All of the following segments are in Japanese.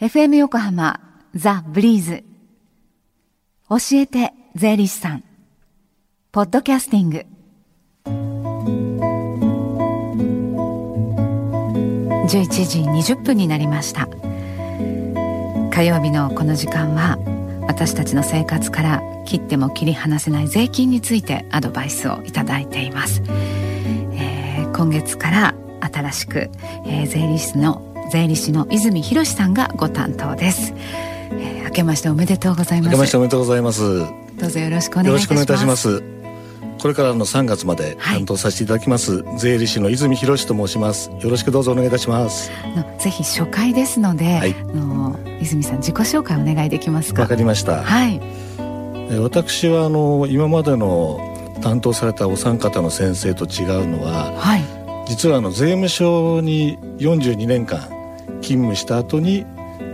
FM 横浜ザ・ブリーズ。教えて税理士さん。ポッドキャスティング。11時20分になりました。火曜日のこの時間は私たちの生活から切っても切り離せない税金についてアドバイスをいただいています、えー、今月から新しく、えー、税理士の税理士の泉博さんがご担当です、えー、明けましておめでとうございます。明けましておめでとうございます。どうぞよろしくお願いいたします。これからの3月まで担当させていただきます、はい、税理士の泉博と申します。よろしくどうぞお願いいたします。ぜひ初回ですので、はい、の泉さん自己紹介お願いできますか？わかりました。はい。私はあの今までの担当されたお三方の先生と違うのは、はい、実はあの税務署に42年間勤務した後に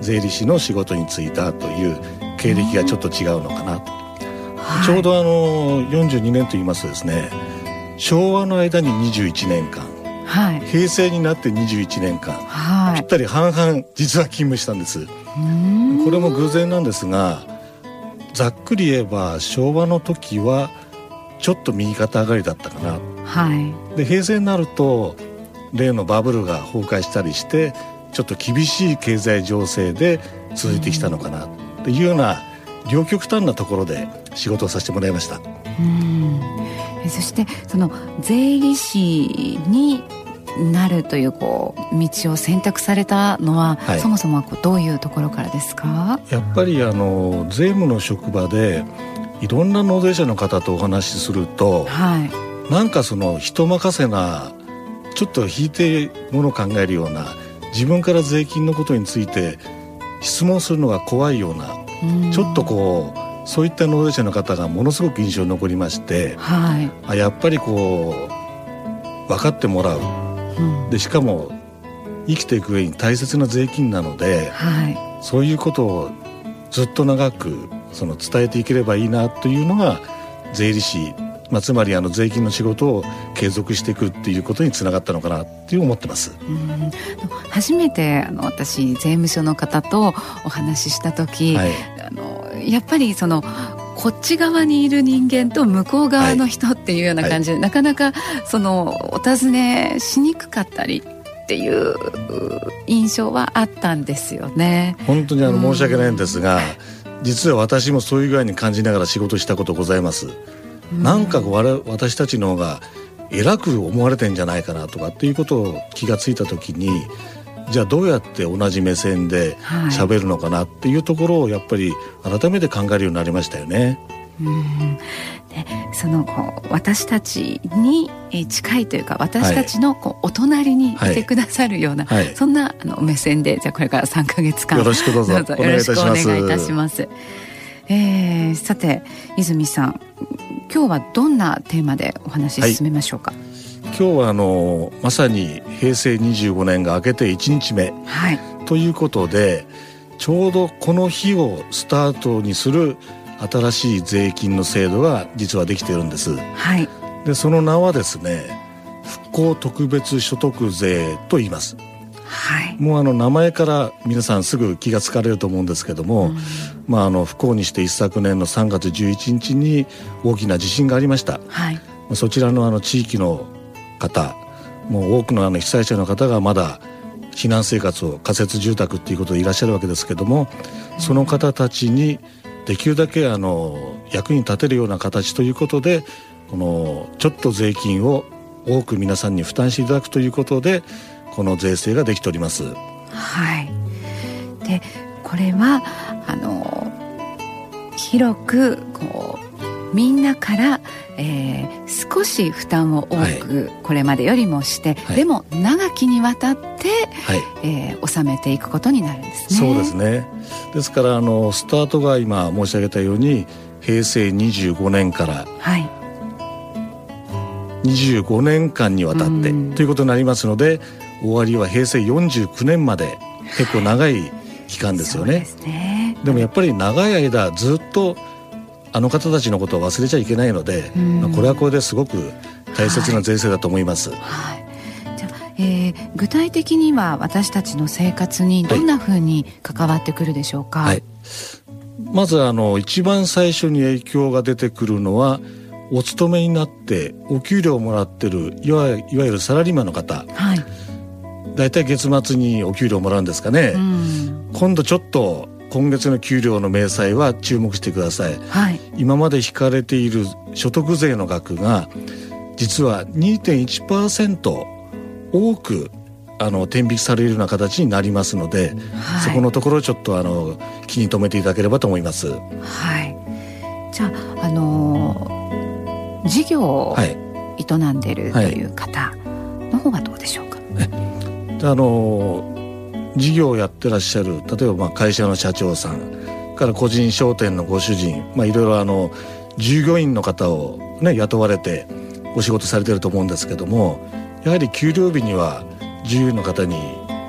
税理士の仕事に就いたという経歴がちょっと違うのかなと、はい、ちょうどあの42年と言いますとですね。昭和の間に21年間、はい、平成になって21年間、はい、ぴったり半々実は勤務したんです。これも偶然なんですがざっくり言えば昭和の時はちょっと右肩上がりだったかな、はい、で平成になると例のバブルが崩壊したりしてちょっと厳しい経済情勢で続いてきたのかなっていうような両極端なところで仕事をさせてもらいました。うん。そしてその税理士になるというこう道を選択されたのは、はい、そもそもはこうどういうところからですか？やっぱりあの税務の職場でいろんな納税者の方とお話しすると、はい、なんかその人任せなちょっと引いてものを考えるような自分から税金のことについて質問するのが怖いようなちょっとこうそういった納税者の方がものすごく印象に残りまして、はい、あやっぱりこう分かってもらう、うん、でしかも生きていく上に大切な税金なので、はい、そういうことをずっと長くその伝えていければいいなというのが税理士まあ、つまりあの税金の仕事を継続していくっていうことにつながったのかなっていう思ってます。初めてあの私税務署の方とお話しした時、はい、あのやっぱりそのこっち側にいる人間と向こう側の人っていうような感じで、はい、なかなかそのお尋ねしにくかったりっていう印象はあったんですよね。本当にあの申し訳ないんですが、実は私もそういう具合に感じながら仕事したことございます。なんか私たちの方が偉く思われてんじゃないかなとかっていうことを気が付いた時にじゃあどうやって同じ目線で喋るのかなっていうところをやっぱり改めて考えるようになりましたよね。うん。でそのこう私たちに近いというか私たちのこうお隣にい。てくださるような、はい。はい、そんなあの目線でじゃあこれから3か月間よろしくどうぞ。よろしくお願いいたします。えー、さて泉さん今日はどんなテーマでお話し進めましょうか、はい、今日はあのまさに平成25年が明けて1日目、はい、ということでちょうどこの日をスタートにする新しい税金の制度が実はできているんです。はい、でその名はですね復興特別所得税と言います。はい、もうあの名前から皆さんすぐ気が付かれると思うんですけども、うん、まあ、あの不幸にして一昨年の3月11日に大きな地震がありました、はい、そちらのあの地域の方もう多くのあの被災者の方がまだ避難生活を仮設住宅っていうことでいらっしゃるわけですけどもその方たちにできるだけあの役に立てるような形ということでこのちょっと税金を多く皆さんに負担していただくということでこの税制ができております。はい。でこれはあの広くこうみんなから、えー、少し負担を多く、これまでよりもして、はい、でも長きにわたって、はい、えー、納めていくことになるんですね。そうですねですからあのスタートが今申し上げたように平成25年から、はい、25年間にわたってということになりますので終わりは平成49年まで結構長い期間ですよね。ね。でもやっぱり長い間ずっとあの方たちのことを忘れちゃいけないので、まあ、これはこれですごく大切な税制だと思います。はい、はい、じゃあ、えー、具体的には私たちの生活にどんなふうに関わってくるでしょうか、はい、まずあの一番最初に影響が出てくるのはお勤めになってお給料をもらってるいわいわゆるサラリーマンの方、はい、大体月末にお給料もらうんですかね、うん、今度ちょっと今月の給料の明細は注目してください、はい、今まで引かれている所得税の額が実は2.1%多くあの天引きされるような形になりますので、はい、そこのところちょっとあの気に留めていただければと思います。はい、じゃあ、あのー、事業を営んでるという方の方はどうでしょうか？はい、あのー、事業をやってらっしゃる例えばまあ会社の社長さんから個人商店のご主人、まあ、いろいろあの従業員の方を、ね、雇われてお仕事されてると思うんですけどもやはり給料日には従業員の方に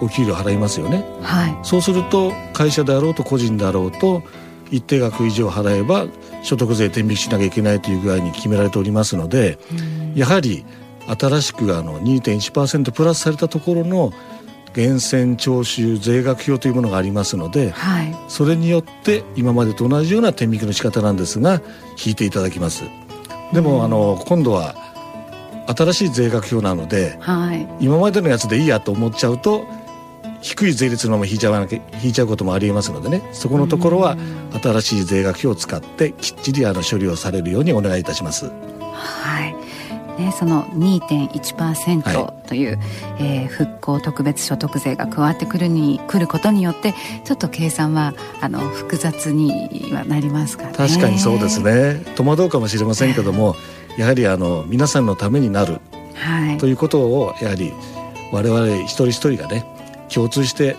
お給料払いますよね、はい、そうすると会社であろうと個人であろうと一定額以上払えば所得税転引きしなきゃいけないという具合に決められておりますので、やはり新しくあの2.1%プラスされたところの源泉徴収税額表というものがありますので、はい、それによって今までと同じような転引きの仕方なんですが引いていただきます。でも、あの今度は新しい税額表なので、はい、今までのやつでいいやと思っちゃうと低い税率のまま引いちゃわなきゃ引いちゃうこともありえますのでね。そこのところは新しい税額表を使ってきっちりあの処理をされるようにお願いいたします。はいね、その2.1%という、はい、えー、復興特別所得税が加わってくるに来ることによってちょっと計算はあの複雑にはなりますかね。確かにそうですね。戸惑うかもしれませんけどもやはりあの皆さんのためになる、はい、ということをやはり我々一人一人がね共通して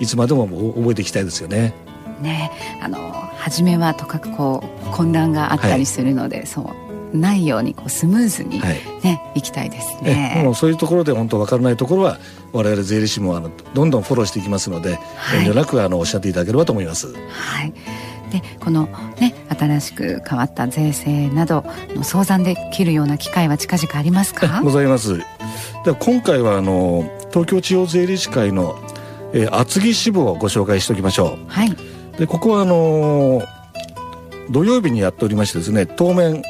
いつまでも覚えていきたいですよね。ねあの初めはとかくこう混乱があったりするので、はい、そうないようにこうスムーズにね、はい、いきたいですね。もうそういうところで本当分からないところは我々税理士もあのどんどんフォローしていきますので、はい、遠慮なくあのおっしゃっていただければと思います。はい。でこのね新しく変わった税制などの相談できるような機会は近々ありますか？ございますで今回はあの東京地方税理士会の、えー、厚木支部をご紹介しておきましょうはいでここはあの土曜日にやっておりましてですね当面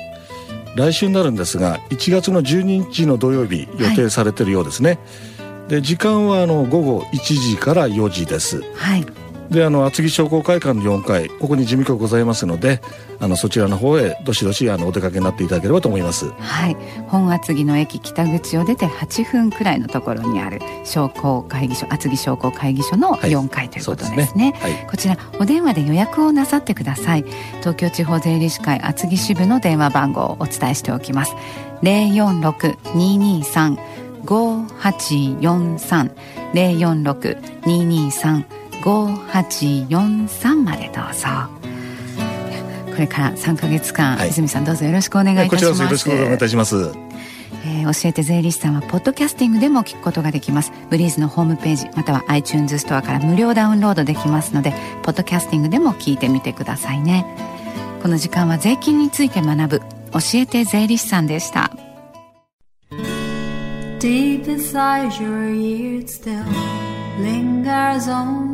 来週になるんですが1月の12日の土曜日予定されてるようですね、はい、で時間はあの午後1時から4時です。はいであの厚木商工会館の4階ここに事務局ございますのであのそちらの方へどしどしあのお出かけになっていただければと思います。はい。本厚木の駅北口を出て8分くらいのところにある商工会議所厚木商工会議所の4階ということですね。はい、すね。はい、こちらお電話で予約をなさってください。東京地方税理士会厚木支部の電話番号をお伝えしておきます。046-223 5843 046-223 5843までどうぞ。これから3か月間、はい、泉さんどうぞよろしくお願いいたします、よろしくお願いいたします。えー、教えて税理士さんはポッドキャスティングでも聞くことができます。ブリーズのホームページまたは iTunes ストアから無料ダウンロードできますのでポッドキャスティングでも聞いてみてくださいね。この時間は税金について学ぶ教えて税理士さんでした。Deep inside your ears still lingers on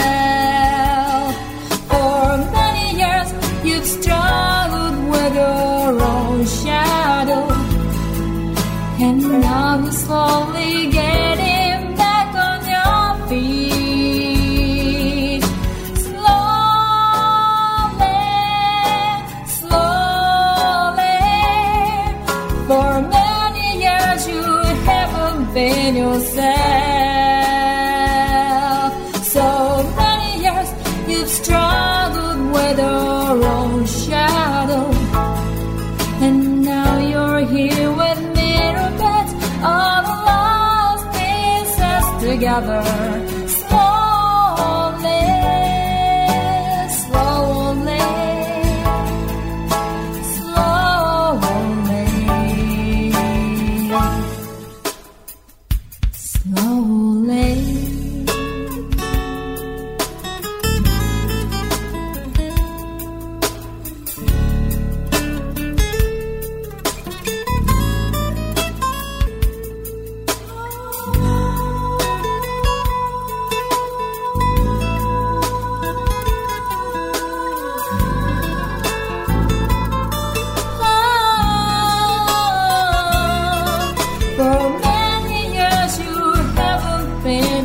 Slowly together. open